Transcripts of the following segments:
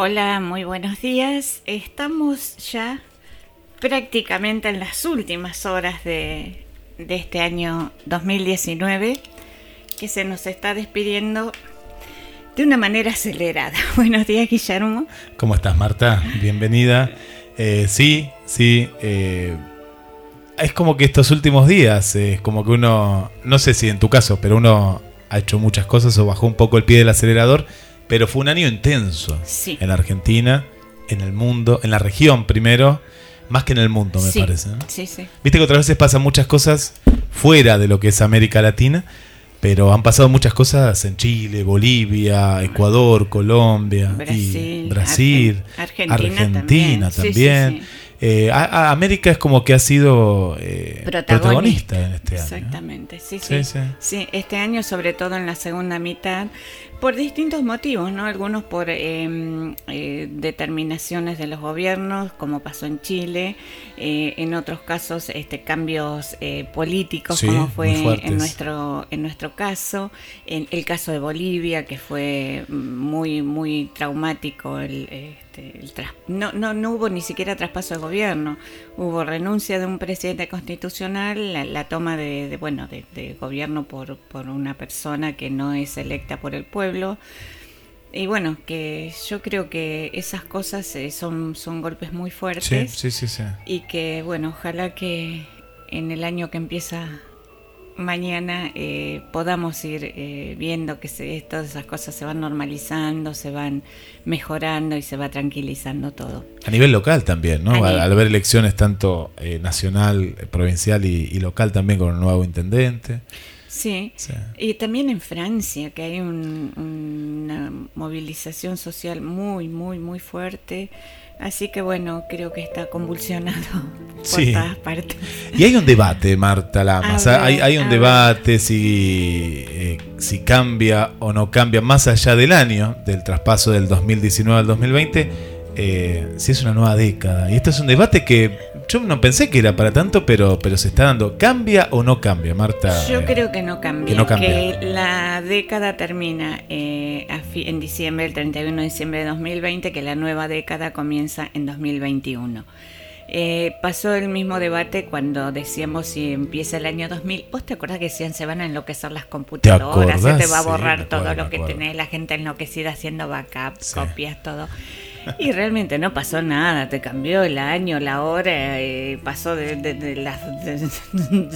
Hola, muy buenos días. Estamos ya prácticamente en las últimas horas de, de este año 2019 que se nos está despidiendo de una manera acelerada. Buenos días, Guillermo. ¿Cómo estás, Marta? Bienvenida. Eh, sí, sí. eh, es como que estos últimos días, eh, es como que uno, no sé si en tu caso, pero uno ha hecho muchas cosas o bajó un poco el pie del acelerador, pero fue un año intenso Sí. en Argentina, en el mundo, en la región primero, más que en el mundo, me sí, parece. ¿no? sí, sí. Viste que otras veces pasan muchas cosas fuera de lo que es América Latina, pero han pasado muchas cosas en Chile, Bolivia, Ecuador, Colombia, Brasil, y Brasil, Argen- Argentina Argentina también. Sí, sí, también. sí. Eh, a- a- América es como que ha sido eh, Protagonista. protagonista en este año. Exactamente, sí, sí. sí. este año, sobre todo en la segunda mitad, por distintos motivos, ¿no? Algunos por eh, eh, determinaciones de los gobiernos, como pasó en Chile, eh, en otros casos este, cambios eh, políticos, Sí, como fue en nuestro, en nuestro caso, en el caso de Bolivia, que fue muy, muy traumático el, este, el tras- no, no, no hubo ni siquiera traspaso de gobierno, hubo renuncia de un presidente constitucional, la, la toma de, de, bueno de, de gobierno por, por una persona que no es electa por el pueblo. Y bueno, que yo creo que esas cosas eh, son, son golpes muy Sí, fuertes sí, sí, sí. y que bueno, ojalá que en el año que empieza mañana eh, podamos ir eh, viendo que se, todas esas cosas se van normalizando, se van mejorando y se va tranquilizando todo. A nivel local también, ¿no? Al, haber elecciones tanto eh, nacional, eh, provincial y, y local también con un nuevo intendente. Sí. Sí. Y también en Francia, que hay un- una movilización social muy, muy, muy fuerte. Así que bueno, creo que está convulsionado por Sí. todas partes. Y hay un debate, Marta Lamas. Ver, hay, hay un debate si, eh, si cambia o no cambia, más allá del año, del traspaso del 2019 al 2020, eh, si es una nueva década. Y esto es un debate que yo no pensé que era para tanto, pero, pero se está dando. ¿Cambia o no cambia, Marta? Yo Eh, creo que no cambia. que no cambia. que la década termina eh, en diciembre, el 31 de diciembre de 2020, que la nueva década comienza en 2021. Eh, pasó el mismo debate cuando decíamos si empieza el año 2000. ¿Vos te acordás que decían se van a enloquecer las computadoras? Se te va a Sí, borrar todo lo que tenés, la gente enloquecida haciendo backups, Sí. copias, todo. Y realmente no pasó nada, te cambió el año, la hora, eh, pasó de, de- de las de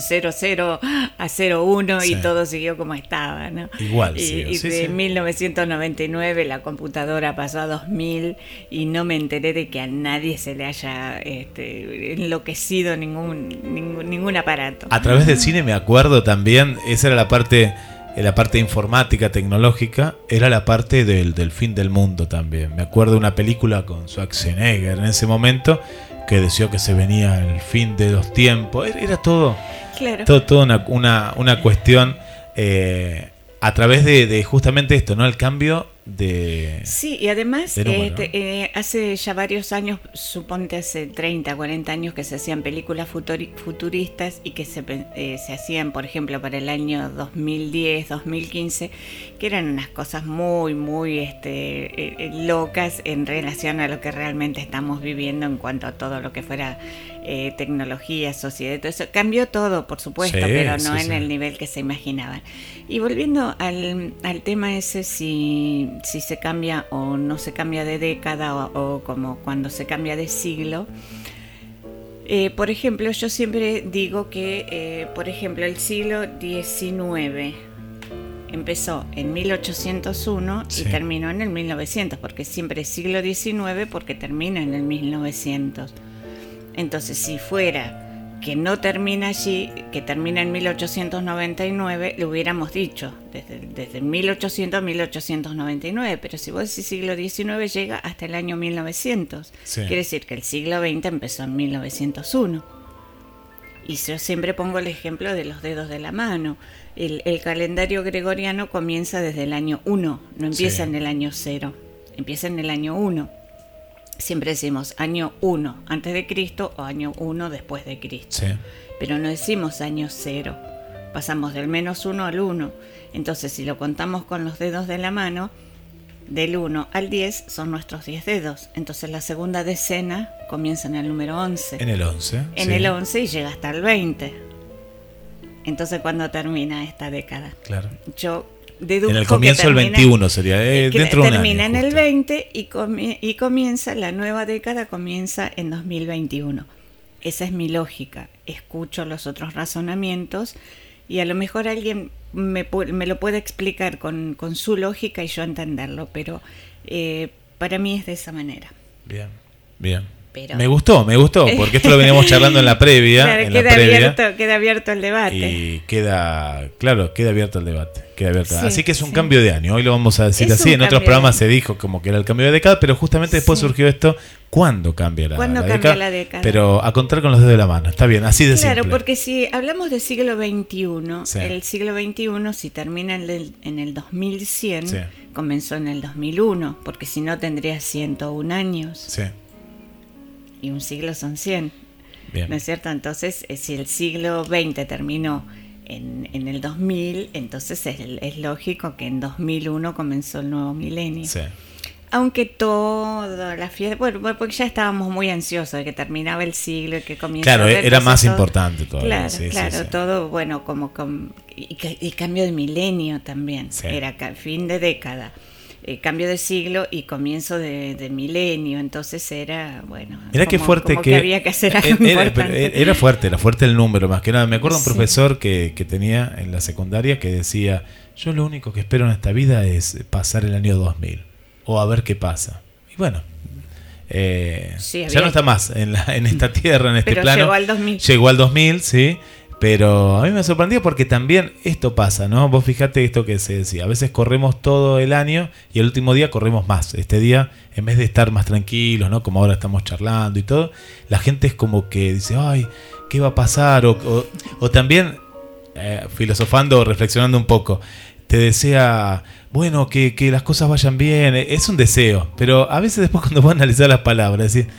00 a 01 Sí. y todo siguió como estaba, ¿no? Igual, y, sí, y de sí. 1999 la computadora pasó a 2000 y no me enteré de que a nadie se le haya este, enloquecido ningún, ningún, ningún aparato. A través del cine me acuerdo también, esa era la parte, eh, la parte informática, tecnológica, era la parte del, del fin del mundo también. Me acuerdo de una película con Schwarzenegger en ese momento que decía que se venía el fin de los tiempos. Era, era todo, Claro. todo, todo una, una, una cuestión eh, a través de, de justamente esto, ¿no? El cambio de... Sí, y además, número, este, ¿no? eh, hace ya varios años, suponte hace 30, 40 años, que se hacían películas futuri- futuristas y que se, eh, se hacían, por ejemplo, para el año 2010, 2015, que eran unas cosas muy, muy este, eh, locas en relación a lo que realmente estamos viviendo en cuanto a todo lo que fuera eh, tecnología, sociedad, todo eso. Cambió todo, por supuesto, Sí, pero no sí, en sí. el nivel que se imaginaban. Y volviendo al, al tema ese, si, si se cambia o no se cambia de década o, o como cuando se cambia de siglo, eh, por ejemplo, yo siempre digo que, eh, por ejemplo, el siglo XIX empezó en 1801 Sí. y terminó en el 1900, porque siempre es siglo XIX porque termina en el 1900. Entonces, si fuera que no termina allí, que termina en 1899, lo hubiéramos dicho, desde, desde 1800 a 1899, pero si vos decís siglo XIX llega hasta el año 1900. Sí. Quiere decir que el siglo XX empezó en 1901. Y yo siempre pongo el ejemplo de los dedos de la mano. El, el calendario gregoriano comienza desde el año 1, no empieza Sí. en el año 0, empieza en el año 1. Siempre decimos año 1 antes de Cristo o año 1 después de Cristo. Sí. Pero no decimos año 0. Pasamos del menos 1 al 1. Entonces, si lo contamos con los dedos de la mano, del 1 al 10 son nuestros 10 dedos. Entonces, la segunda decena comienza en el número 11 En el 11. en sí, el 11 y llega hasta el 20. Entonces, ¿cuándo termina esta década? Claro. Yo deduzco En el comienzo el termina- 21 sería, eh, dentro de un termina año. en el justo. 20 y, comi- y comienza, la nueva década comienza en 2021. Esa es mi lógica. Escucho los otros razonamientos y a lo mejor alguien me, pu- me lo puede explicar con, con su lógica y yo entenderlo, pero eh, para mí es de esa manera. Bien, bien. Pero- Me gustó, me gustó, porque esto lo veníamos charlando en la previa. Claro, en la queda, previa abierto, queda abierto el debate. y queda, claro, queda abierto el debate. Queda abierto. Sí, así que es un sí. cambio de año. Hoy lo vamos a decir Es así. En otros programas se dijo como que era el cambio de década, pero justamente después Sí. surgió esto. ¿Cuándo cambia la, ¿Cuándo la cambia década? la década? Pero a contar con los dedos de la mano. Está bien, así de Claro, simple. porque si hablamos del siglo XXI, el siglo XXI, si termina en el, en el 2100, Sí. comenzó en el 2001, porque si no tendría 101 años Sí, y un siglo son 100, bien. ¿no es cierto? Entonces, eh, si el siglo XX terminó en, en el 2000, entonces es, es lógico que en 2001 comenzó el nuevo milenio. Sí. Aunque toda la fiesta, bueno, porque ya estábamos muy ansiosos de que terminaba el siglo y que comienza Claro, era más todo- importante todavía. Claro, sí, claro, sí. todo bueno, como, como- y, y cambio de milenio también, era fin de década. Eh, cambio de siglo y comienzo de, de milenio, entonces era, bueno, qué como- fuerte como que, había que hacer algo era, era- importante. era fuerte, era fuerte el número más que nada. Me acuerdo un profesor que, que tenía en la secundaria que decía, yo lo único que espero en esta vida es pasar el año 2000 o a ver qué pasa. Y bueno, eh, Sí, ya no está más en, la- en esta tierra, en este Pero plano. llegó al 2000. Llegó al 2000, sí. Pero a mí me sorprendió porque también esto pasa, ¿no? Vos fijate esto que se decía. A veces corremos todo el año y el último día corremos más. Este día, en vez de estar más tranquilos, ¿no? Como ahora estamos charlando y todo, la gente es como que dice, ay, ¿qué va a pasar? O, o- también, eh, filosofando o reflexionando un poco, te desea, bueno, que, que las cosas vayan bien. Es un deseo. Pero a veces después cuando vos analizar las palabras, decís,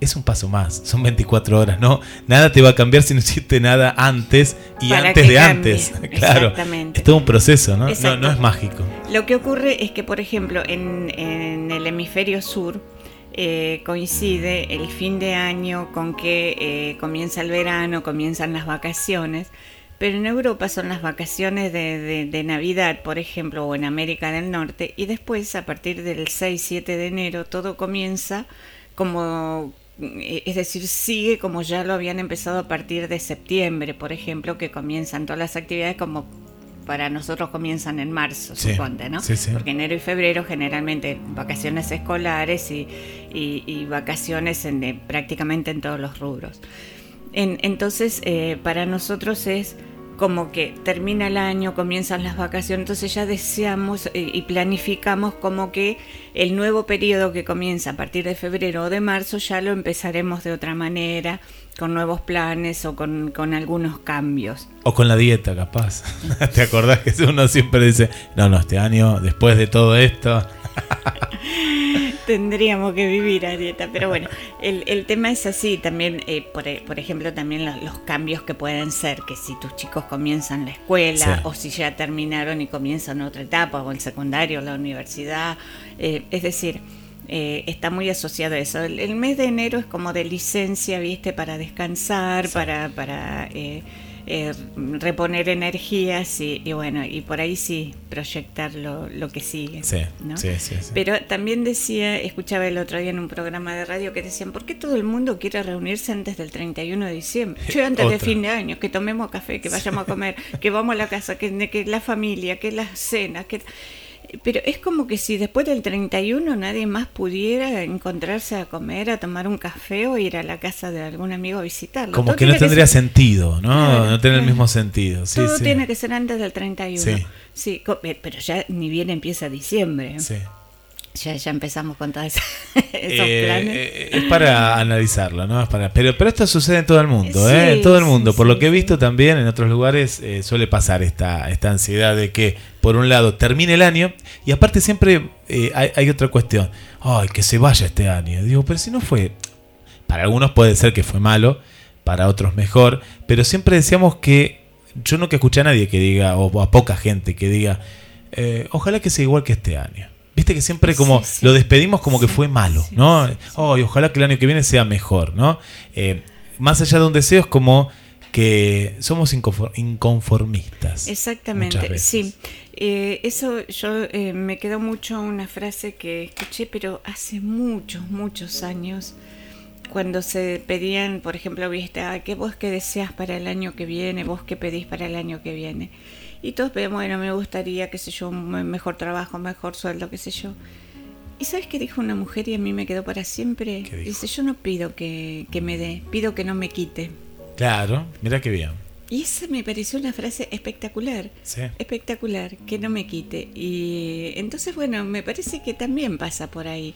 es un paso más, son 24 horas, ¿no? Nada te va a cambiar si no hiciste nada antes y Para antes de cambie. antes. Claro. Exactamente. Es todo un proceso, ¿no? No, es mágico. Lo que ocurre es que, por ejemplo, en, en el hemisferio sur eh, coincide el fin de año con que eh, comienza el verano, comienzan las vacaciones, pero en Europa son las vacaciones de, de- de Navidad, por ejemplo, o en América del Norte, y después, a partir del 6-7 de enero, todo comienza como... eh, Es decir, sigue como ya lo habían empezado a partir de septiembre, por ejemplo, que comienzan todas las actividades como para nosotros comienzan en marzo, Sí, suponte, ¿no? sí, sí. Porque enero y febrero generalmente vacaciones escolares y, y- y vacaciones en, eh, prácticamente en todos los rubros. En- entonces, eh, para nosotros es como que termina el año, comienzan las vacaciones, entonces ya deseamos eh, y planificamos como que el nuevo periodo que comienza a partir de febrero o de marzo ya lo empezaremos de otra manera, con nuevos planes o con, con algunos cambios. O con la dieta, capaz. ¿Te acordás que uno siempre dice, no, no, este año, después de todo esto... Tendríamos que vivir a dieta, pero bueno, el, el tema es así, también, eh, por, e- por ejemplo, también lo- los, cambios que pueden ser, que si tus chicos comienzan la escuela Sí. o si ya terminaron y comienzan otra etapa, o el secundario, la universidad, eh, es decir, eh, está muy asociado a eso. El, el mes de enero es como de licencia, viste, para descansar, Sí. para, para eh, reponer energías y, y bueno, y por ahí sí proyectar lo, lo que sigue. Sí, ¿no? sí, sí. Pero también decía, escuchaba el otro día en un programa de radio que decían, ¿por qué todo el mundo quiere reunirse antes del 31 de diciembre? Yo antes de Otra. fin de año, que tomemos café, que vayamos a comer, que vamos a la casa, que, que la familia, que las cenas, que... Pero es como que si después del 31 nadie más pudiera encontrarse a comer, a tomar un café o ir a la casa de algún amigo a visitarlo. Como Todo que no tendría ser- sentido, ¿no? Claro, no tiene el mismo sentido. Sí, todo sí. tiene que ser antes del 31. Sí. Sí, eh, pero ya ni bien empieza diciembre. Sí. Ya, ya empezamos con todos esos Eh, planes. eh, es para analizarlo, ¿no? Es para, pero, pero esto sucede en todo el mundo, ¿eh? En todo el mundo. Por lo que he visto también en otros lugares eh, suele pasar esta, esta ansiedad de que, por un lado, termine el año y aparte siempre eh, hay, hay otra cuestión. Ay, que se vaya este año. Digo, pero si no fue... Para algunos puede ser que fue malo, para otros mejor, pero siempre decíamos que yo nunca escuché a nadie que diga, o a poca gente que diga, eh, ojalá que sea igual que este año. Viste que siempre como Sí, sí. lo despedimos como que fue malo, ¿no? Oh, y ojalá que el año que viene sea mejor, ¿no? Eh, más allá de un deseo es como que somos inconfor- inconformistas. Exactamente, sí. Eh, eso yo eh, me quedó mucho una frase que escuché, pero hace muchos, muchos años, cuando se pedían, por ejemplo, ah, ¿qué vos qué deseas para el año que viene? ¿Vos qué pedís para el año que viene? Y todos pedían, bueno, me gustaría, qué sé yo, un me- mejor trabajo, mejor sueldo, qué sé yo. ¿Y sabes qué dijo una mujer y a mí me quedó para siempre? Dice, yo no pido que, que me dé, pido que no me quite. Claro, mira qué bien. Y esa me pareció una frase espectacular. Sí. Espectacular, que no me quite. Y entonces, bueno, me parece que también pasa por ahí.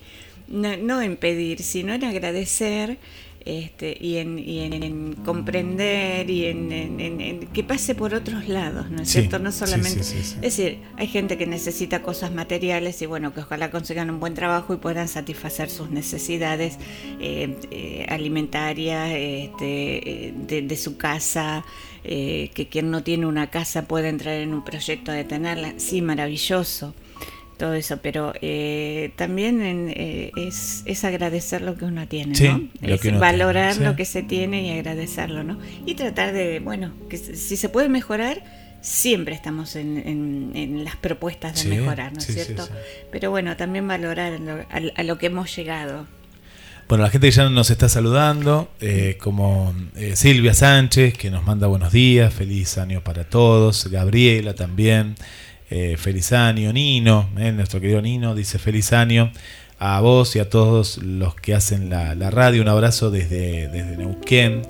No, no en pedir, sino en agradecer este, y, en, y en, en comprender y en, en- que pase por otros lados, ¿no es Sí, cierto? No solamente. sí, sí, sí. Es decir, hay gente que necesita cosas materiales y bueno, que ojalá consigan un buen trabajo y puedan satisfacer sus necesidades eh, eh, alimentarias este, eh, de, de su casa, eh, que quien no tiene una casa pueda entrar en un proyecto de tenerla. Sí, maravilloso. Todo eso, pero eh, también en, eh, es, es agradecer lo que uno tiene, Sí, ¿no? lo Es que uno valorar tiene, sí. lo que se tiene y agradecerlo, ¿no? Y tratar de, bueno, que si se puede mejorar, siempre estamos en, en- en las propuestas de Sí, mejorar, ¿no es cierto? Pero bueno, también valorar lo- a, a lo que hemos llegado. Bueno, la gente que ya nos está saludando, eh, como eh, Silvia Sánchez, que nos manda buenos días, feliz año para todos, Gabriela también, eh, feliz año, Nino, eh, nuestro querido Nino, dice feliz año a vos y a todos los que hacen la, la radio, un abrazo desde, desde Neuquén.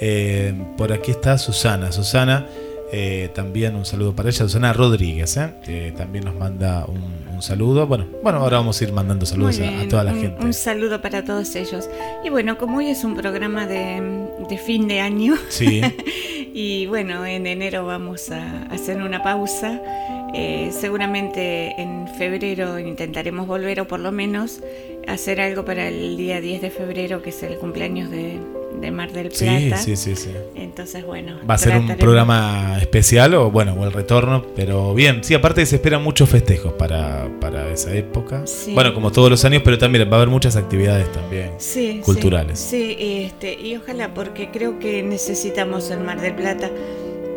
Eh, por aquí está Susana, Susana, eh, también un saludo para ella, Susana Rodríguez, que también nos manda un, un saludo. Bueno, bueno, ahora vamos a ir mandando saludos a- toda la un, gente. un saludo para todos ellos. Y bueno, como hoy es un programa de, de fin de año, Sí. y bueno, en enero vamos a hacer una pausa. Eh, seguramente en febrero intentaremos volver o por lo menos hacer algo para el día 10 de febrero, que es el cumpleaños de, de Mar del Sí, Plata. sí, sí, sí. Entonces, bueno. Va a ser un programa especial o bueno, o el retorno, pero bien, sí, aparte se esperan muchos festejos para, para esa época. Sí. Bueno, como todos los años, pero también va a haber muchas actividades también. Sí, culturales. Sí, sí, este, y ojalá, porque creo que necesitamos en Mar del Plata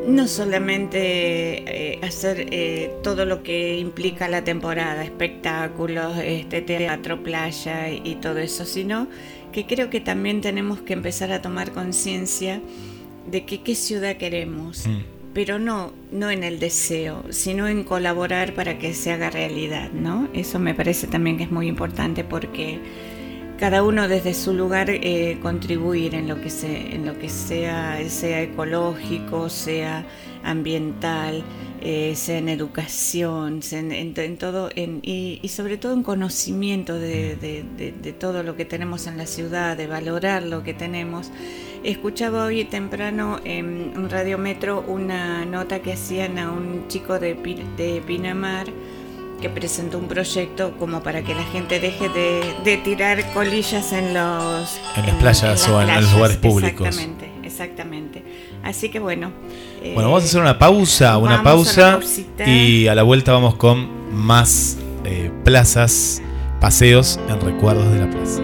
no solamente eh, hacer eh, todo lo que implica la temporada, espectáculos, este, teatro, playa y, y todo eso, sino que creo que también tenemos que empezar a tomar conciencia de que qué ciudad queremos. Mm. Pero no, no en el deseo, sino en colaborar para que se haga realidad, ¿no? Eso me parece también que es muy importante porque cada uno desde su lugar eh, contribuir en lo que se, en lo que sea, sea ecológico, sea ambiental, eh, sea en educación, sea en, en- en todo, y, sobre todo en conocimiento de, todo lo que tenemos en la ciudad, de valorar lo que tenemos. Escuchaba hoy temprano en un radiometro una nota que hacían a un chico de, de Pinamar que presentó un proyecto como para que la gente deje de, de tirar colillas en los En las playas o en los lugares públicos. Exactamente, exactamente. Así que bueno. eh, Bueno, vamos a hacer una pausa, una a pausa y a la vuelta vamos con más eh, plazas, paseos en recuerdos de la plaza.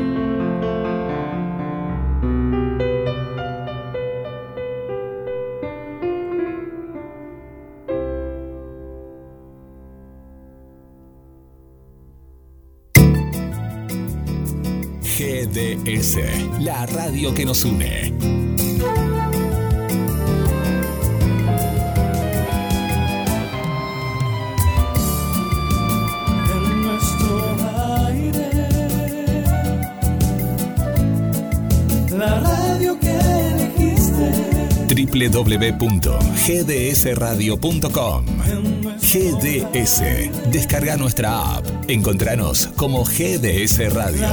GDS, la radio que nos une. www.gdsradio.com GDS. Descarga nuestra app. Encontranos como GDS Radio.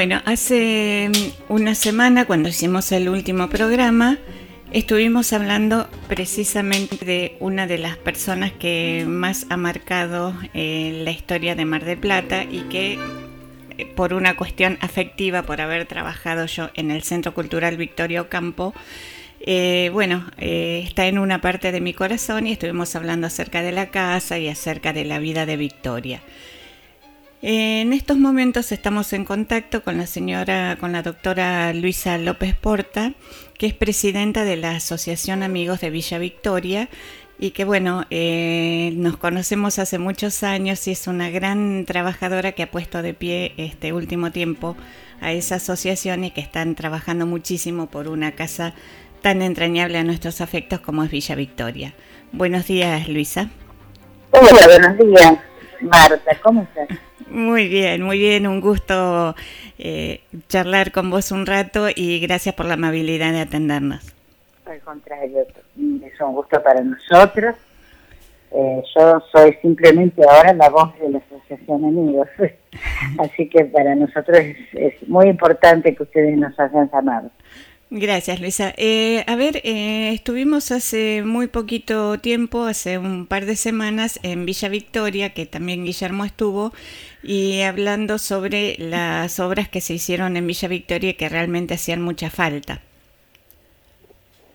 Bueno, hace mm, una semana cuando hicimos el último programa, estuvimos hablando precisamente de una de las personas que más ha marcado eh, la historia de Mar del Plata y que eh, por una cuestión afectiva, por haber trabajado yo en el Centro Cultural Victorio Campo, eh, bueno, está en una parte de mi corazón y estuvimos hablando acerca de la casa y acerca de la vida de Victoria. En estos momentos estamos en contacto con la señora, con la doctora Luisa López Porta, que es presidenta de la Asociación Amigos de Villa Victoria y que bueno, eh, nos conocemos hace muchos años y es una gran trabajadora que ha puesto de pie este último tiempo a esa asociación y que están trabajando muchísimo por una casa tan entrañable a nuestros afectos como es Villa Victoria. Buenos días, Luisa. Hola, buenos días, Marta, ¿cómo estás? Muy bien, muy bien, un gusto eh, charlar con vos un rato y gracias por la amabilidad de atendernos. Al contrario, es un gusto para nosotros. Eh, yo soy simplemente ahora la voz de la Asociación Amigos, así que para nosotros es, es muy importante que ustedes nos hayan llamado. Gracias, Luisa. Eh, a ver, eh, estuvimos hace muy poquito tiempo, hace un par de semanas, en Villa Victoria, que también Guillermo estuvo, y hablando sobre las obras que se hicieron en Villa Victoria que realmente hacían mucha falta.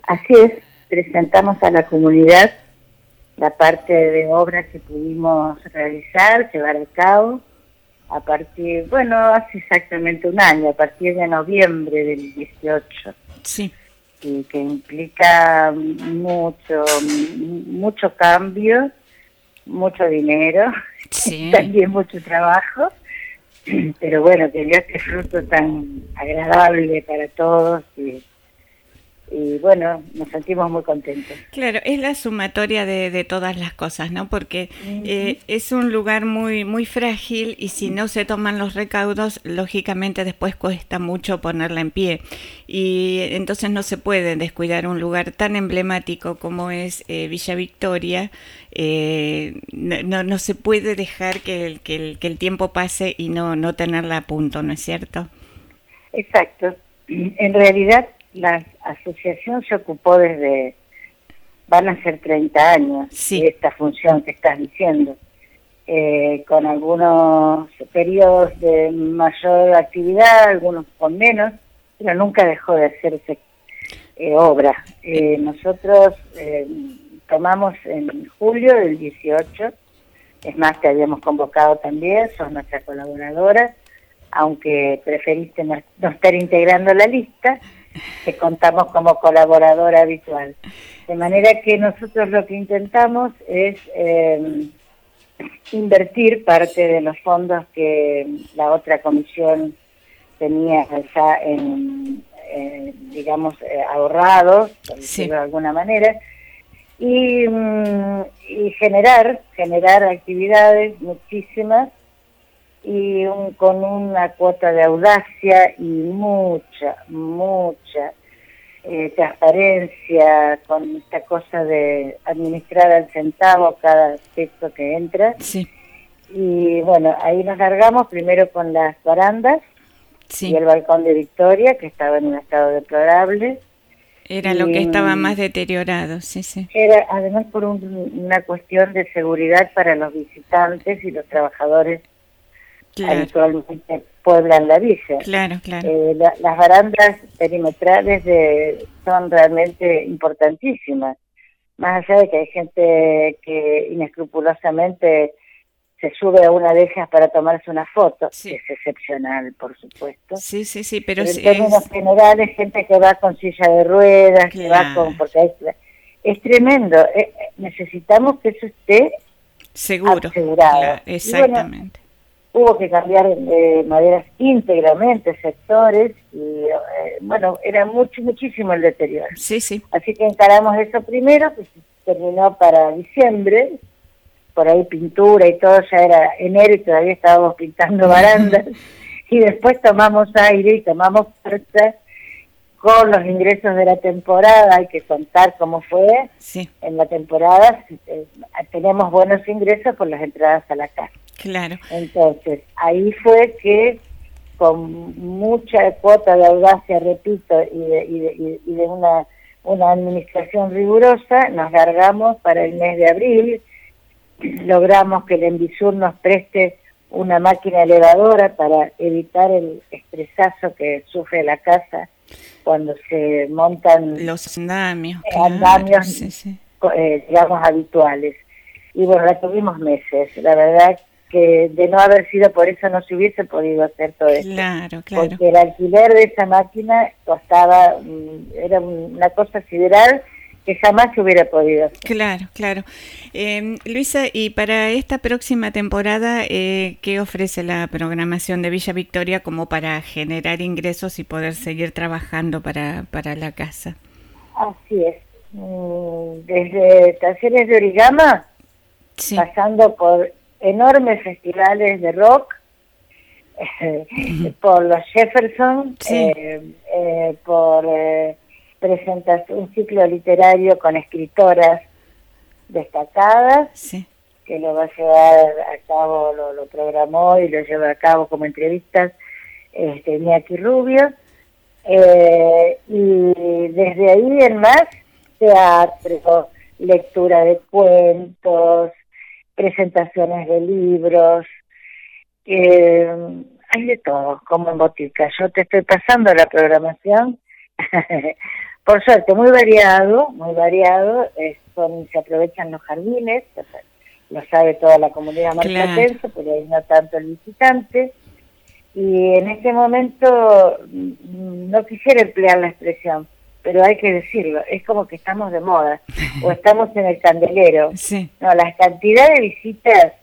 Así es, presentamos a la comunidad la parte de obras que pudimos realizar, llevar a cabo, a partir, bueno, hace exactamente un año, a partir de noviembre del 18. Sí. y que implica mucho, mucho cambio, mucho dinero, Sí. también mucho trabajo, pero bueno, que dio este fruto tan agradable para todos y, y bueno, nos sentimos muy contentos. Claro, es la sumatoria de, de todas las cosas, ¿no? Porque eh, es un lugar muy muy frágil y si no se toman los recaudos, lógicamente después cuesta mucho ponerla en pie. Y entonces no se puede descuidar un lugar tan emblemático como es eh, Villa Victoria. eh, no, no, no se puede dejar que el, que el, que el tiempo pase y no, no tenerla a punto, ¿no es cierto? Exacto. En realidad, la asociación se ocupó desde, van a ser 30 años, Sí. de esta función que estás diciendo, eh, con algunos periodos de mayor actividad, algunos con menos, pero nunca dejó de hacerse eh, obra. Eh, nosotros eh, tomamos en julio del 18, es más, te habíamos convocado también, sos nuestra colaboradora, aunque preferiste no, no estar integrando la lista, te contamos como colaboradora habitual. De manera que nosotros lo que intentamos es eh, invertir parte de los fondos que la otra comisión tenía ya en, eh, digamos, eh, ahorrados, por Sí. decirlo de alguna manera, y, mm, y generar, generar actividades muchísimas y un- con una cuota de audacia y mucha, mucha eh, transparencia, con esta cosa de administrar al centavo cada texto que entra. Sí, Y bueno, ahí nos largamos primero con las barandas sí. y el balcón de Victoria, que estaba en un estado deplorable. Era lo que estaba más deteriorado, sí, sí. Era además por un- una cuestión de seguridad para los visitantes y los trabajadores Claro, habitualmente pueblan la villa. claro, claro. Eh, la- las barandas perimetrales de, son realmente importantísimas. Más allá de que hay gente que inescrupulosamente se sube a una de ellas para tomarse una foto, Sí. que es excepcional, por supuesto. Sí, sí, sí, pero Pero en términos es- generales, gente que va con silla de ruedas, que va Claro. con... porque es, es tremendo. Eh, eh, necesitamos que eso esté seguro. asegurado. claro, exactamente. Hubo que cambiar de maderas íntegramente sectores y eh, bueno, era mucho, muchísimo el deterioro. Sí, sí. Así que encaramos eso primero, que se terminó para diciembre, por ahí pintura y todo, ya era enero y todavía estábamos pintando barandas, y después tomamos aire y tomamos fuerza con los ingresos de la temporada, hay que contar cómo fue, Sí, en la temporada eh, tenemos buenos ingresos por las entradas a la casa. Claro. Entonces, ahí fue que con mucha cuota de audacia, repito, y de, y de- y de una, una administración rigurosa, nos largamos para el mes de abril, logramos que el Envisur nos preste una máquina elevadora para evitar el estresazo que sufre la casa cuando se montan Los andamios. Eh, claro, andamios. sí, sí. eh, digamos, habituales. Y bueno, la tuvimos meses. La verdad que de no haber sido por eso no se hubiese podido hacer todo esto. Claro, claro. Porque el alquiler de esa máquina costaba, mm, era una cosa sideral que jamás se hubiera podido hacer. Claro, claro. Eh, Luisa, y para esta próxima temporada, eh, ¿qué ofrece la programación de Villa Victoria como para generar ingresos y poder seguir trabajando para, para la casa? Así es. Mm, Desde talleres de origama, Sí, pasando por enormes festivales de rock, por los Jefferson, Sí. eh, eh, por eh, presentación, un ciclo literario con escritoras destacadas, sí, que lo va a llevar a cabo, lo, lo programó y lo lleva a cabo como entrevistas este, Iñaki Rubio. Eh, y desde ahí en más, teatro, lectura de cuentos, presentaciones de libros, eh, hay de todo, como en botica. Yo te estoy pasando la programación, por suerte, muy variado, muy variado, son, se aprovechan los jardines, lo sabe toda la comunidad Claro. marplatense, pero ahí no tanto el visitante. Y en este momento mm, no quisiera emplear la expresión, pero hay que decirlo, es como que estamos de moda o estamos en el candelero. sí. No, la cantidad de visitas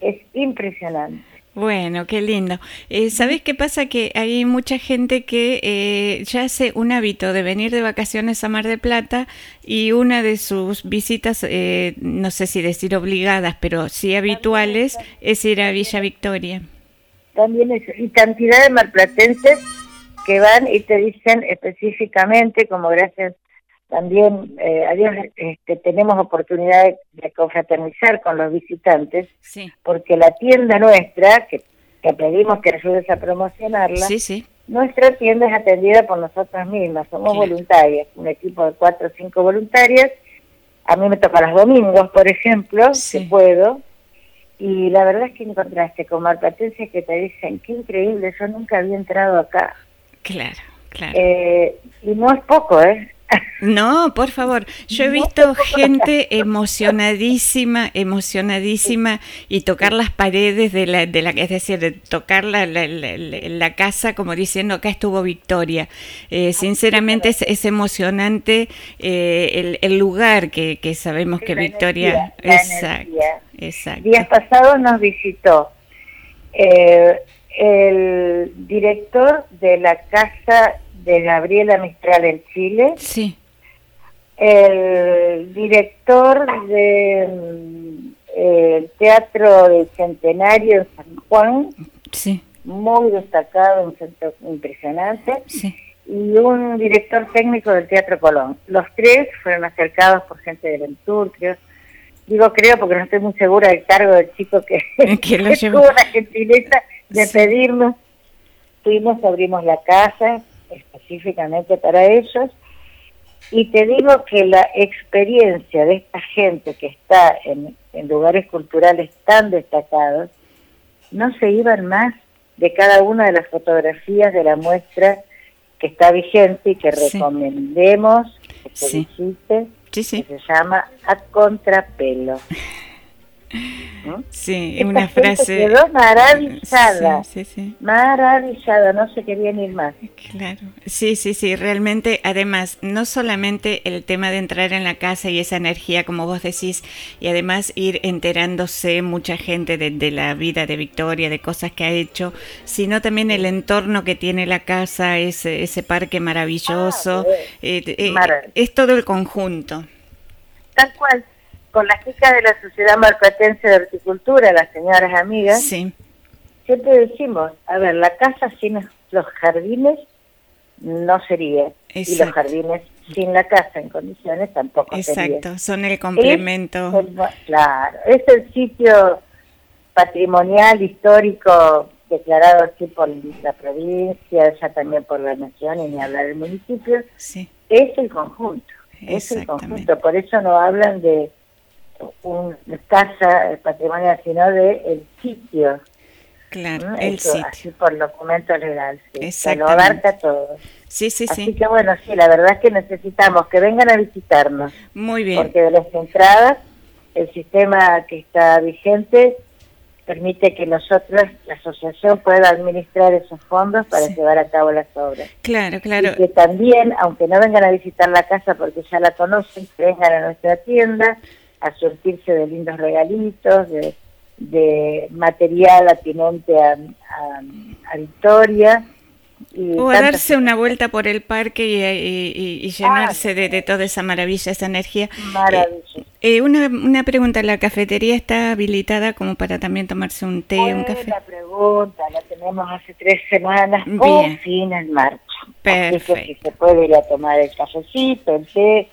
es impresionante. Bueno, qué lindo. Eh, ¿Sabés qué pasa? Que hay mucha gente que eh, ya hace un hábito de venir de vacaciones a Mar de Plata y una de sus visitas, eh, no sé si decir obligadas, pero sí habituales, es ir a Villa Victoria. También es, y cantidad de marplatenses que van y te dicen específicamente, como gracias también eh, a Dios este, tenemos oportunidad de, de confraternizar con los visitantes, Sí, porque la tienda nuestra, que, que pedimos que ayudes a promocionarla, sí, sí. Nuestra tienda es atendida por nosotras mismas, somos voluntarias, un equipo de cuatro o cinco voluntarias. A mí me toca los domingos, por ejemplo, que puedo. Y la verdad es que encontraste con marplatenses que te dicen, qué increíble, yo nunca había entrado acá. Claro, claro. Eh, y no es poco, ¿eh? No, por favor. Yo he visto gente emocionadísima, emocionadísima y tocar las paredes de la, de la es decir, de tocar la, la, la- la- la casa como diciendo acá estuvo Victoria. Eh, sinceramente es, es emocionante eh, el, el lugar que, que sabemos que Victoria. energía, exacto, exacto. Días pasados nos visitó eh, el director de la casa de Gabriela Mistral en Chile, Sí, el director del Teatro del Centenario en San Juan, sí, muy destacado, un centro impresionante, sí. y un director técnico del Teatro Colón. Los tres fueron acercados por gente del Entur, creo. Digo creo porque no estoy muy segura del cargo del chico que, Que lo llevó. tuvo la gentileza de Sí. pedirnos. Fuimos, abrimos la casa específicamente para ellos y te digo que la experiencia de esta gente que está en, en lugares culturales tan destacados, no se iban más de cada una de las fotografías de la muestra que está vigente y que Sí. recomendemos que se Sí. visite, Se llama A Contrapelo. ¿Mm? sí, Esta una frase. quedó maravillada, Sí, sí, sí. maravillada, no se querían ir más. Claro, sí, sí, sí, realmente, además, no solamente el tema de entrar en la casa y esa energía, como vos decís, y además ir enterándose mucha gente de, de la vida de Victoria, de cosas que ha hecho, sino también el entorno que tiene la casa, ese, ese parque maravilloso, Ah, eh, eh, Maravilloso. es todo el conjunto. Tal cual, con las chicas de la Sociedad Marplatense de Horticultura, las señoras amigas, Sí, siempre decimos, a ver, la casa sin los jardines no sería, y los Exacto. jardines sin la casa en condiciones tampoco sería. exacto, son el complemento. Es claro, es el sitio patrimonial histórico declarado así por la provincia, ya también por la nación y ni hablar del municipio, Sí, es el conjunto, es el conjunto, por eso no hablan de una casa patrimonial, sino de el sitio, claro, ¿no? el Eso, sitio. así por documento legal, sí, que lo abarca todo. Sí, sí, Así sí. que bueno, sí, la verdad es que necesitamos que vengan a visitarnos, Muy bien. porque de las entradas, el sistema que está vigente permite que nosotros, la asociación, pueda administrar esos fondos para Sí. llevar a cabo las obras. Claro, claro. Y que también, aunque no vengan a visitar la casa porque ya la conocen, que vengan a nuestra tienda a surtirse de lindos regalitos, de, de material atinente a, a- a Victoria. Y O a darse una vuelta por el parque y, y- y- y llenarse de, de toda esa maravilla, esa energía. maravillas. Eh, una, una pregunta, ¿la cafetería está habilitada como para también tomarse un té, un café? Buena pregunta, la tenemos hace tres semanas, Bien. por fin en marcha. Así que Perfecto. si se puede ir a tomar el cafecito, el té,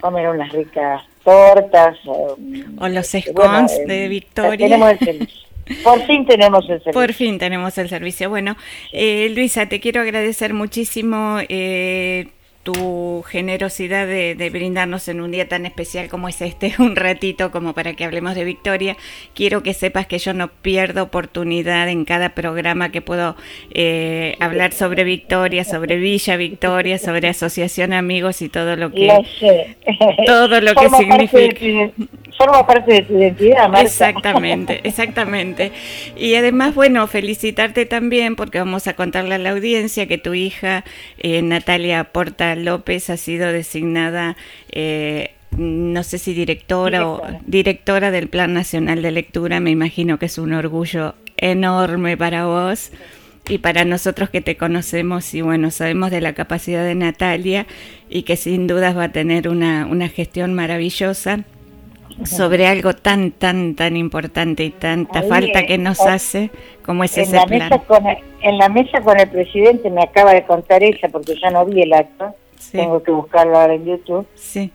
comer unas ricas tortas. O, O los eh, scones eh, de Victoria. Tenemos el servicio. Por fin tenemos el servicio. Por fin tenemos el servicio. Bueno, eh, Luisa, te quiero agradecer muchísimo eh, tu generosidad de, de brindarnos en un día tan especial como es este, un ratito como para que hablemos de Victoria. Quiero que sepas que yo no pierdo oportunidad en cada programa que puedo eh, hablar sobre Victoria, sobre Villa Victoria, sobre Asociación Amigos y todo lo que... Todo lo que significa. Forma parte de tu identidad, Marta. Exactamente, exactamente. Y además, bueno, felicitarte también porque vamos a contarle a la audiencia que tu hija, eh, Natalia Porta López, ha sido designada, eh, no sé si directora, o Directora. directora del Plan Nacional de Lectura. Me imagino que es un orgullo enorme para vos. Y para nosotros que te conocemos y bueno, sabemos de la capacidad de Natalia y que sin dudas va a tener una, una gestión maravillosa sobre algo tan, tan, tan importante y tanta Ahí, falta que nos eh, hace como es en ese la, plan. mesa con el, en la mesa con el presidente me acaba de contar ella, porque ya no vi el acto, Sí, tengo que buscarlo ahora en YouTube. sí,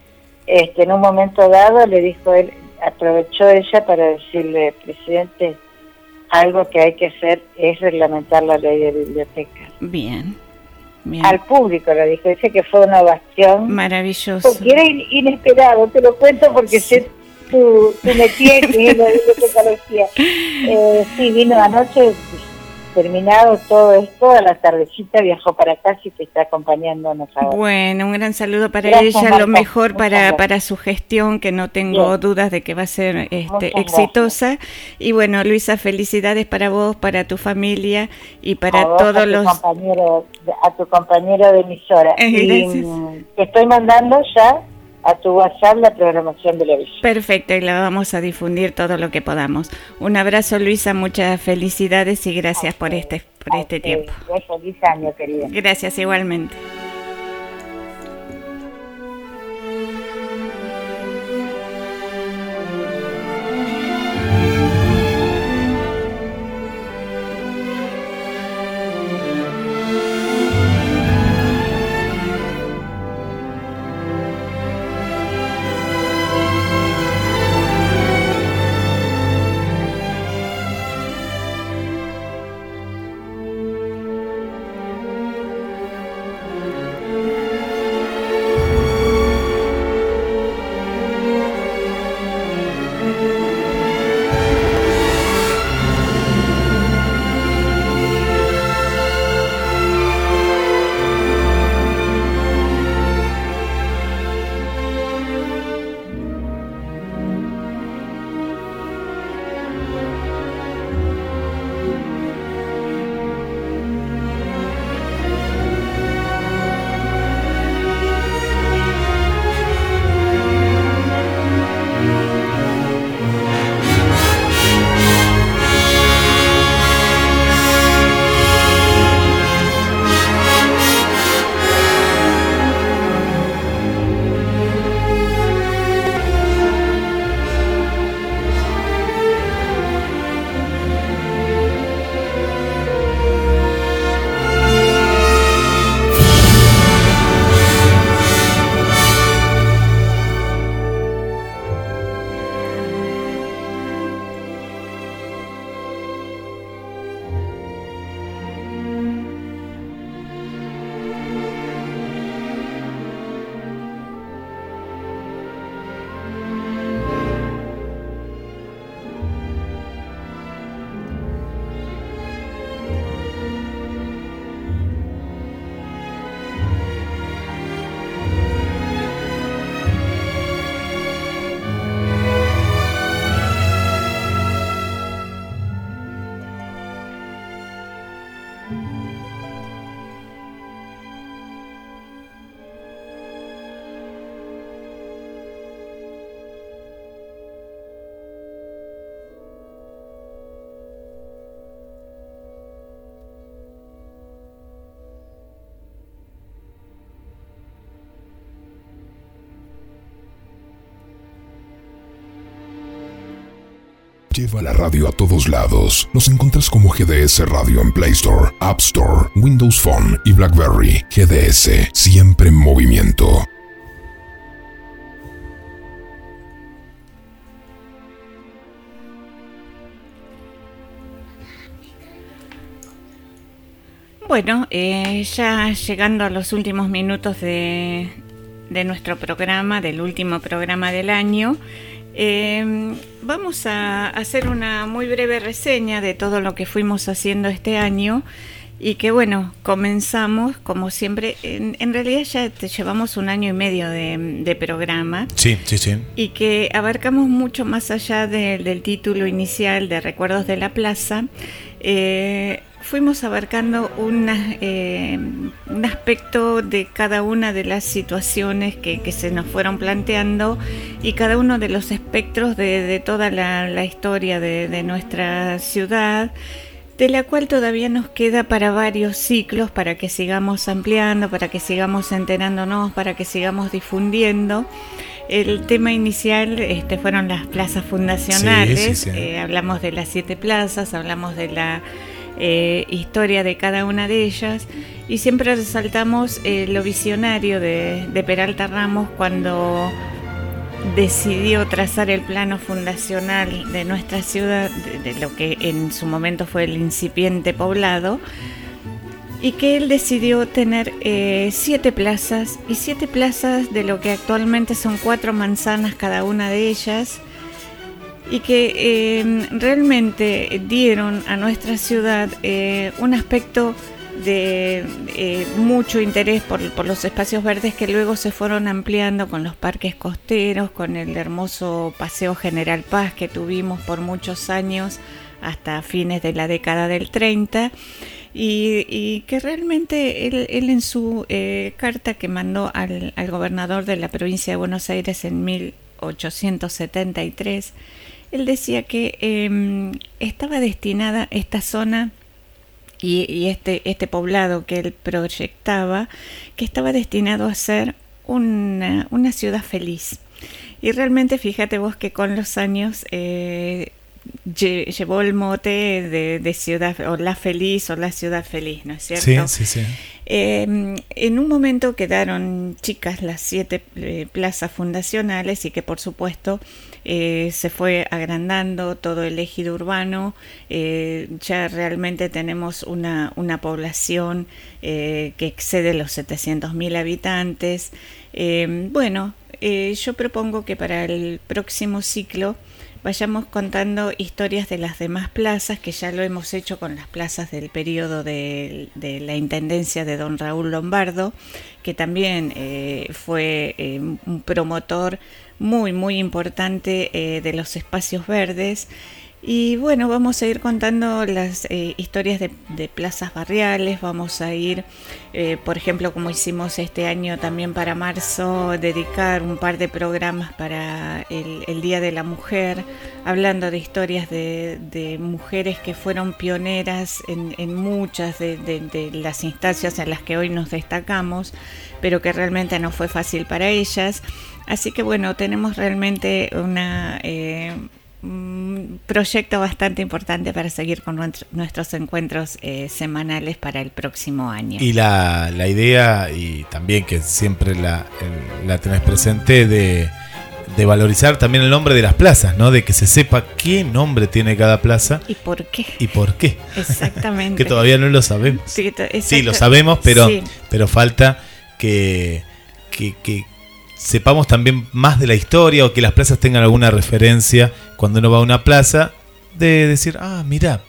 Este, en un momento dado le dijo él, aprovechó ella para decirle, presidente, algo que hay que hacer es reglamentar la ley de biblioteca. bien, bien. Al público le dijo, dice que fue una ovación, Maravilloso. porque era in- inesperado, te lo cuento porque sé tu, tu métier, que es la bibliotecología. Eh, sí, vino anoche, terminado todo esto, a la tardecita viajó para acá y te está acompañándonos ahora. Bueno, un gran saludo para Gracias, ella, lo mejor Muchas para, gracias. para su gestión, que no tengo Bien. dudas de que va a ser este, exitosa. Y bueno, Luisa, felicidades para vos, para tu familia y para a vos, a todos los... compañero, a tu compañero de emisora. Eh, y mm, te estoy mandando ya a tu WhatsApp la programación de la villa. Perfecto, y la vamos a difundir todo lo que podamos. Un abrazo, Luisa, muchas felicidades y gracias por este, por este tiempo. Feliz año, querida. Gracias igualmente. Lleva la radio a todos lados. Nos encuentras como GDS Radio en Play Store, App Store, Windows Phone y BlackBerry. GDS, siempre en movimiento. Bueno, eh, ya llegando a los últimos minutos de, de nuestro programa, del último programa del año, eh, vamos a hacer una muy breve reseña de todo lo que fuimos haciendo este año y que bueno, comenzamos como siempre, en, en realidad ya te llevamos un año y medio de, de programa Sí, sí, sí. y que abarcamos mucho más allá de- del título inicial de Recuerdos de la Plaza. Eh, fuimos abarcando una, eh, un aspecto de cada una de las situaciones que, que se nos fueron planteando y cada uno de los espectros de, de toda la, la historia de, de nuestra ciudad de la cual todavía nos queda para varios ciclos, para que sigamos ampliando, para que sigamos enterándonos, para que sigamos difundiendo. El tema inicial este, fueron las plazas fundacionales, Sí, sí, sí. eh, hablamos de las siete plazas, hablamos de la eh, historia de cada una de ellas. Y siempre resaltamos eh, lo visionario de, de Peralta Ramos cuando decidió trazar el plano fundacional de nuestra ciudad, de, lo que en su momento fue el incipiente poblado, y que él decidió tener eh, siete plazas, y siete plazas de lo que actualmente son cuatro manzanas cada una de ellas, y que eh, realmente dieron a nuestra ciudad eh, un aspecto de eh, mucho interés por, los espacios verdes que luego se fueron ampliando con los parques costeros, con el hermoso Paseo General Paz que tuvimos por muchos años hasta fines de la década del 30 y, que realmente él, en su eh, carta que mandó al gobernador de la provincia de Buenos Aires en 1873, él decía que eh, estaba destinada esta zona y, y este, este poblado que él proyectaba, que estaba destinado a ser una, una ciudad feliz. Y realmente fíjate vos que con los años eh, lle- llevó el mote de, de ciudad o la feliz o la ciudad feliz, ¿no es cierto? Sí, sí, sí. Eh, en un momento quedaron chicas las siete eh, plazas fundacionales y que por supuesto eh, se fue agrandando todo el ejido urbano. eh, ya realmente tenemos una, una población eh, que excede los 700.000 habitantes. Bueno, yo propongo que para el próximo ciclo vayamos contando historias de las demás plazas, que ya lo hemos hecho con las plazas del periodo de, la intendencia de don Raúl Lombardo, que también eh, fue eh, un promotor muy, muy importante eh, de los espacios verdes. Y bueno, vamos a ir contando las eh, historias de, plazas barriales, vamos a ir, eh, por ejemplo, como hicimos este año también para marzo, dedicar un par de programas para el, Día de la Mujer, hablando de historias de, mujeres que fueron pioneras en, muchas de las instancias en las que hoy nos destacamos, pero que realmente no fue fácil para ellas. Así que bueno, tenemos realmente una... eh, un proyecto bastante importante para seguir con nuestro- nuestros encuentros eh, semanales para el próximo año. Y la, la idea, y también que siempre la, la tenés presente, de, de valorizar también el nombre de las plazas, ¿no? De que se sepa qué nombre tiene cada plaza ¿Y por qué? y por qué. Exactamente. que todavía no lo sabemos. Sí, Sí, lo sabemos, pero, Sí. pero falta que, que, que sepamos también más de la historia o que las plazas tengan alguna referencia cuando uno va a una plaza de decir, ah, mira,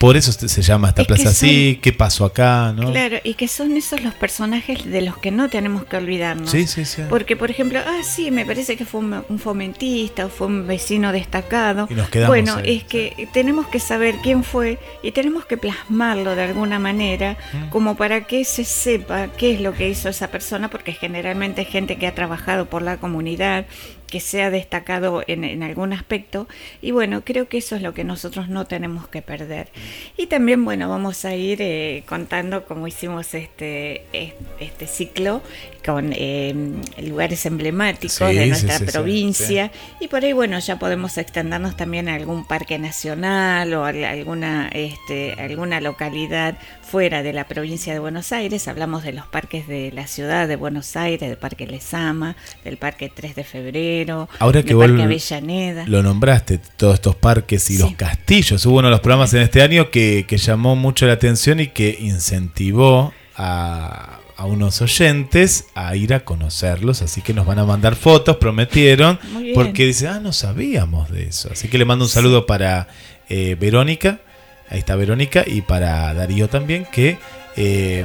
por eso se se llama esta Es plaza así, qué pasó acá, ¿no? Claro, y que son esos los personajes de los que no tenemos que olvidarnos. Sí, sí, sí. Porque, por ejemplo, ah, sí, me parece que fue un, un fomentista o fue un vecino destacado. Y nos quedamos bueno, ahí, es que tenemos que saber quién fue y tenemos que plasmarlo de alguna manera Mm. como para que se sepa qué es lo que hizo esa persona, porque generalmente es gente que ha trabajado por la comunidad, que sea destacado en, en algún aspecto. Y bueno, creo que eso es lo que nosotros no tenemos que perder. Y también, bueno, vamos a ir eh, contando cómo hicimos este, es- este ciclo con eh, lugares emblemáticos Sí, de nuestra sí, sí, provincia. Y por ahí, bueno, ya podemos extendernos también a algún parque nacional o a alguna, este, alguna localidad fuera de la provincia de Buenos Aires. Hablamos de los parques de la ciudad de Buenos Aires, del Parque Lesama, del Parque 3 de Febrero, Ahora que Parque lo- Avellaneda. Lo nombraste, todos estos parques y Sí. los castillos. Hubo uno de los programas en este año que, que llamó mucho la atención y que incentivó a, a unos oyentes a ir a conocerlos. Así que nos van a mandar fotos, prometieron, porque dice, ah, no sabíamos de eso. Así que le mando un saludo para eh, Verónica, ahí está Verónica, y para Darío también, que... eh,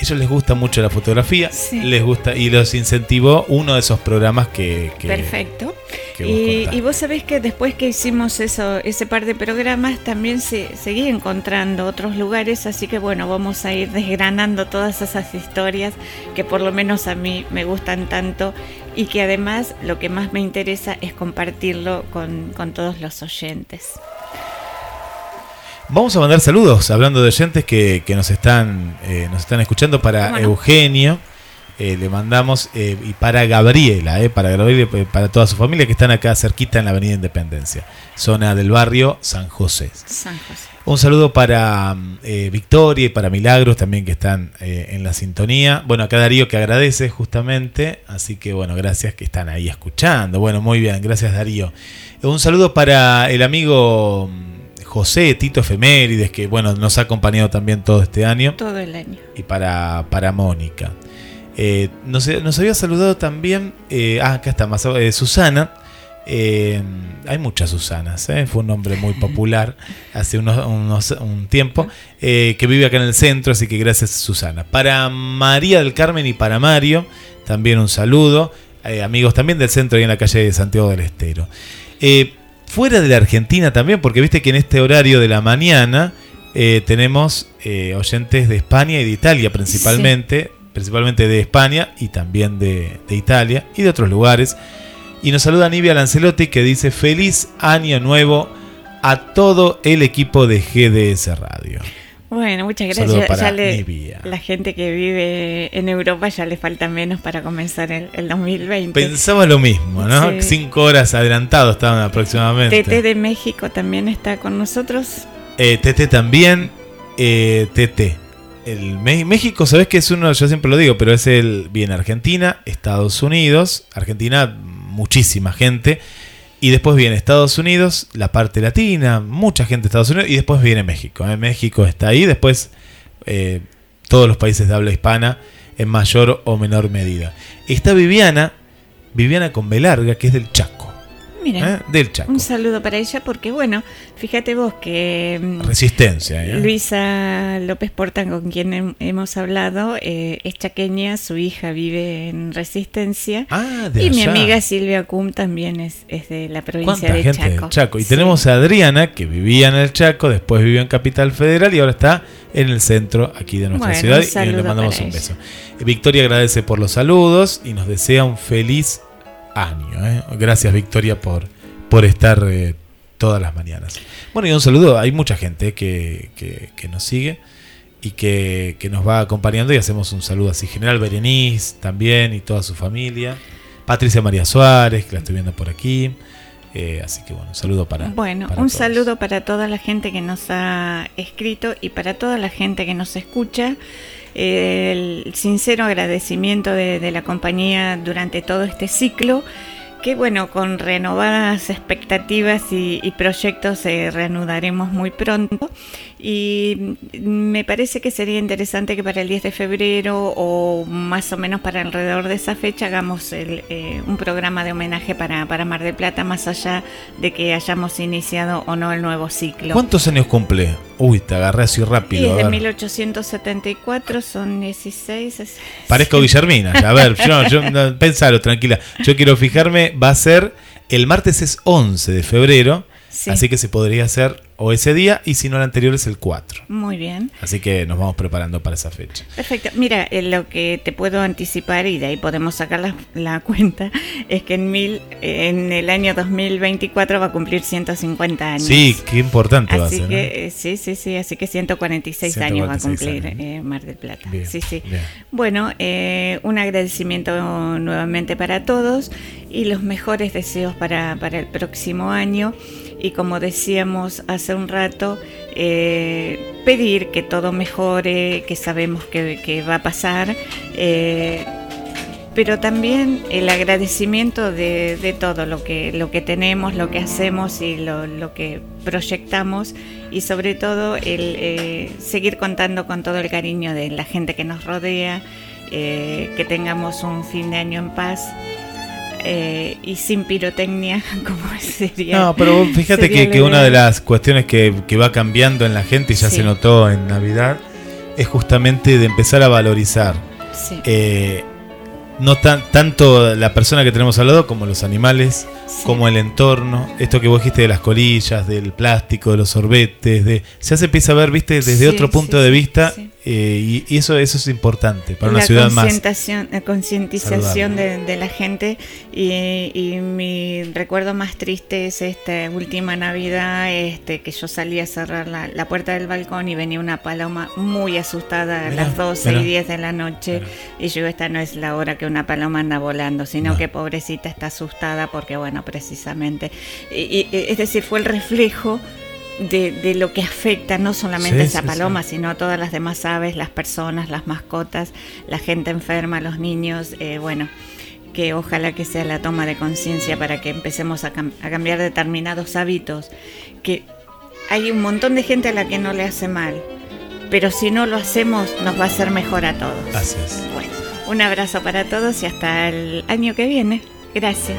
ellos les gusta mucho la fotografía, Sí. les gusta y los incentivó uno de esos programas que, que- Perfecto. que vos Y, contaste. y vos sabés que después que hicimos eso, ese par de programas, también se seguí encontrando otros lugares, así que bueno, vamos a ir desgranando todas esas historias que por lo menos a mí me gustan tanto y que además lo que más me interesa es compartirlo con, con todos los oyentes. Vamos a mandar saludos, hablando de oyentes que, que nos están eh, nos están escuchando para. Eugenio, eh, le mandamos, eh, y para Gabriela, eh, para Gabriela y para toda su familia que están acá cerquita en la Avenida Independencia, zona del barrio San José. San José. Un saludo para mm, Victoria y para Milagros también que están en la sintonía. Bueno, acá Darío que agradece justamente, así que bueno, gracias que están ahí escuchando. Bueno, muy bien, gracias Darío. Un saludo para el amigo mm, José Tito Efemérides, que bueno, nos ha acompañado también todo este año, Todo el año. y para, para Mónica. Eh, nos, nos había saludado también, eh, ah, acá está, más, eh, Susana. Hay muchas Susanas, fue un nombre muy popular hace unos, unos- un tiempo, que vive acá en el centro, así que gracias Susana. Para María del Carmen y para Mario, también un saludo, amigos también del centro y en la calle de Santiago del Estero. Eh, fuera de la Argentina también, porque viste que en este horario de la mañana eh, tenemos eh, oyentes de España y de Italia principalmente, principalmente de España y también de, de Italia y de otros lugares. Y nos saluda Nivia Lancelotti que dice feliz año nuevo a todo el equipo de GDS Radio. Bueno, muchas gracias. Ya le- la gente que vive en Europa ya le falta menos para comenzar el, el 2020. Pensaba lo mismo, ¿no? Sí. Cinco horas adelantado estaban aproximadamente. TT de México también está con nosotros. Eh, TT también. Eh, TT. El México, ¿sabes que es uno? Yo siempre lo digo, pero es el. Viene Argentina, Estados Unidos. Argentina, muchísima gente. Y después viene Estados Unidos, la parte latina, mucha gente de Estados Unidos. Y después viene México. ¿eh? México está ahí. Después eh, todos los países de habla hispana en mayor o menor medida. Está Viviana, Viviana con B larga, que es del Chaco. Mira, ¿eh? Del Chaco. un saludo para ella porque, bueno, fíjate vos que mm, Resistencia. ¿eh? Luisa López Porta, con quien hem- hemos hablado, eh, es chaqueña, su hija vive en Resistencia. Ah, de Y mi amiga Silvia Cum también es, es de la provincia ¿Cuánta de gente Chaco. del Chaco? Y Sí. tenemos a Adriana, que vivía en el Chaco, después vivió en Capital Federal y ahora está en el centro aquí de nuestra Bueno, ciudad. Y le mandamos un beso. Victoria agradece por los saludos y nos desea un feliz año. ¿eh? Gracias, Victoria, por, por estar eh, todas las mañanas. Bueno, y un saludo. Hay mucha gente que, que- que nos sigue y que, que nos va acompañando y hacemos un saludo así. General Berenice también y toda su familia. Patricia María Suárez, que la estoy viendo por aquí. Eh, así que bueno, un saludo para. Bueno, para un todos. saludo para toda la gente que nos ha escrito y para toda la gente que nos escucha. El sincero agradecimiento de, de la compañía durante todo este ciclo, que bueno, con renovadas expectativas y, y proyectos eh, reanudaremos muy pronto. Y me parece que sería interesante que para el 10 de febrero o más o menos para alrededor de esa fecha hagamos el, eh, un programa de homenaje para, para Mar del Plata, más allá de que hayamos iniciado o no el nuevo ciclo. ¿Cuántos años cumple? Uy, te agarré así Y rápido. a desde ver. 1874 son 16. es- Parezco Guillermina. A ver, yo, yo pensalo, tranquila. Yo quiero fijarme, va a ser el martes es 11 de febrero. Sí. Así que se podría hacer o ese día y si no el anterior es el 4. Muy bien. Así que nos vamos preparando para esa fecha. Perfecto. Mira, eh, lo que te puedo anticipar y de ahí podemos sacar la, la cuenta es que en mil en el año 2024 va a cumplir 150 años. Sí, qué importante va a Así ser. que ¿eh? eh, sí, sí, sí, así que 146, años va a 146 cumplir años. eh, Mar del Plata. Bien, sí, sí. bien. Bueno, eh, un agradecimiento nuevamente para todos y los mejores deseos para, para el próximo año. Y como decíamos hace un rato, eh, pedir que todo mejore, que sabemos que, va a pasar. eh, pero también el agradecimiento de, todo lo que, tenemos, lo que hacemos y lo, que proyectamos y sobre todo el eh, seguir contando con todo el cariño de la gente que nos rodea, que tengamos un fin de año en paz eh, y sin pirotecnia, como sería. No, pero fíjate que, una de las cuestiones que, que va cambiando en la gente y ya Sí. se notó en Navidad es justamente de empezar a valorizar Sí, eh, no tan, tanto la persona que tenemos al lado como los animales, sí. como el entorno, esto que vos dijiste de las colillas, del plástico, de los sorbetes, de ya se empieza a ver, viste, desde Sí, otro punto sí, de vista eh, y, y eso eso es importante para una ciudad más. la concientización de, la gente y, y mi recuerdo más triste es esta última Navidad este que yo salí a cerrar la, la puerta del balcón y venía una paloma muy asustada a Mirá, las 12 mirá. y 10 de la noche Mirá. y yo esta no es la hora que una paloma anda volando sino No. que pobrecita está asustada porque bueno precisamente y- y- es decir fue el reflejo de, de lo que afecta no solamente Sí, a esa sí, paloma, sino a todas las demás aves, las personas, las mascotas, la gente enferma, los niños, eh, bueno, que ojalá que sea la toma de conciencia para que empecemos a, cam- a cambiar determinados hábitos, que hay un montón de gente a la que no le hace mal, pero si no lo hacemos nos va a hacer mejor a todos. Así es. Bueno, un abrazo para todos y hasta el año que viene. Gracias.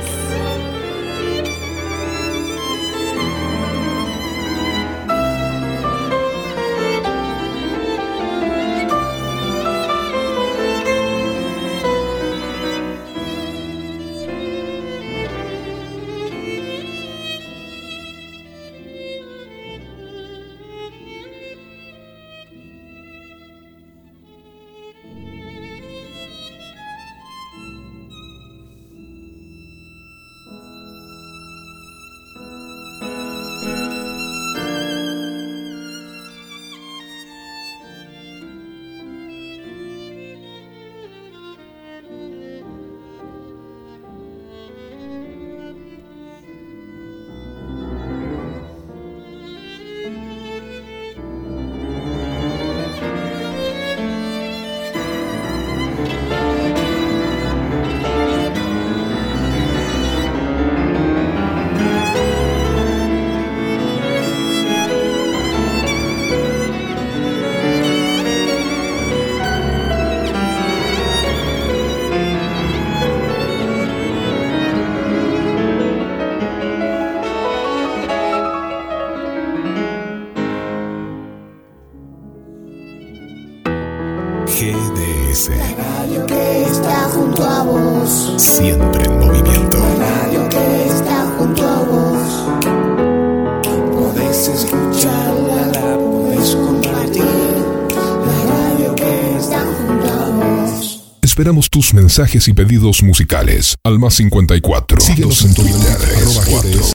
Esperamos tus mensajes y pedidos musicales al más 54. Síguenos en Twitter,